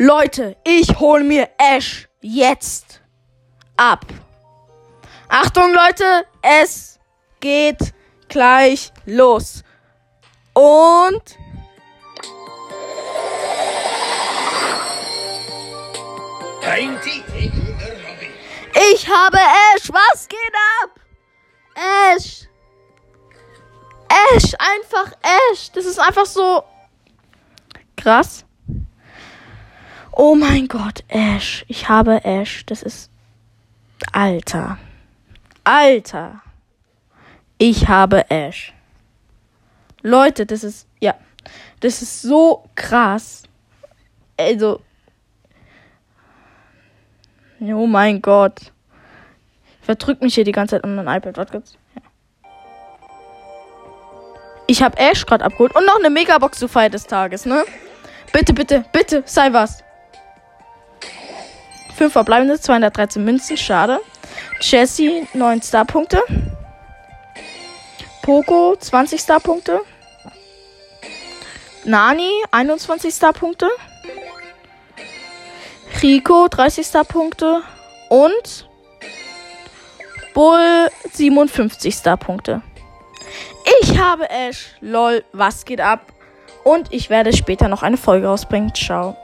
Leute, ich hole mir Ash jetzt ab. Achtung, Leute, es geht gleich los. Und ich habe Ash. Was geht ab? Ash. Ash, einfach Ash. Das ist einfach so krass. Oh mein Gott, Ash. Ich habe Ash. Das ist. Alter. Alter. Ich habe Ash. Leute, das ist. Ja. Das ist so krass. Also. Oh mein Gott. Ich verdrück mich hier die ganze Zeit an mein iPad. Was gibt's? Ja. Ich habe Ash gerade abgeholt und noch eine Megabox zur Feier des Tages, ne? Bitte, bitte, bitte, sei was. 5 verbleibende, 213 Münzen, schade. Jesse, 9 Starpunkte. Poco, 20 Starpunkte. Nani, 21 Starpunkte. Rico, 30 Starpunkte. Und Bull, 57 Starpunkte. Ich habe Ash. Lol, was geht ab? Und ich werde später noch eine Folge rausbringen. Ciao.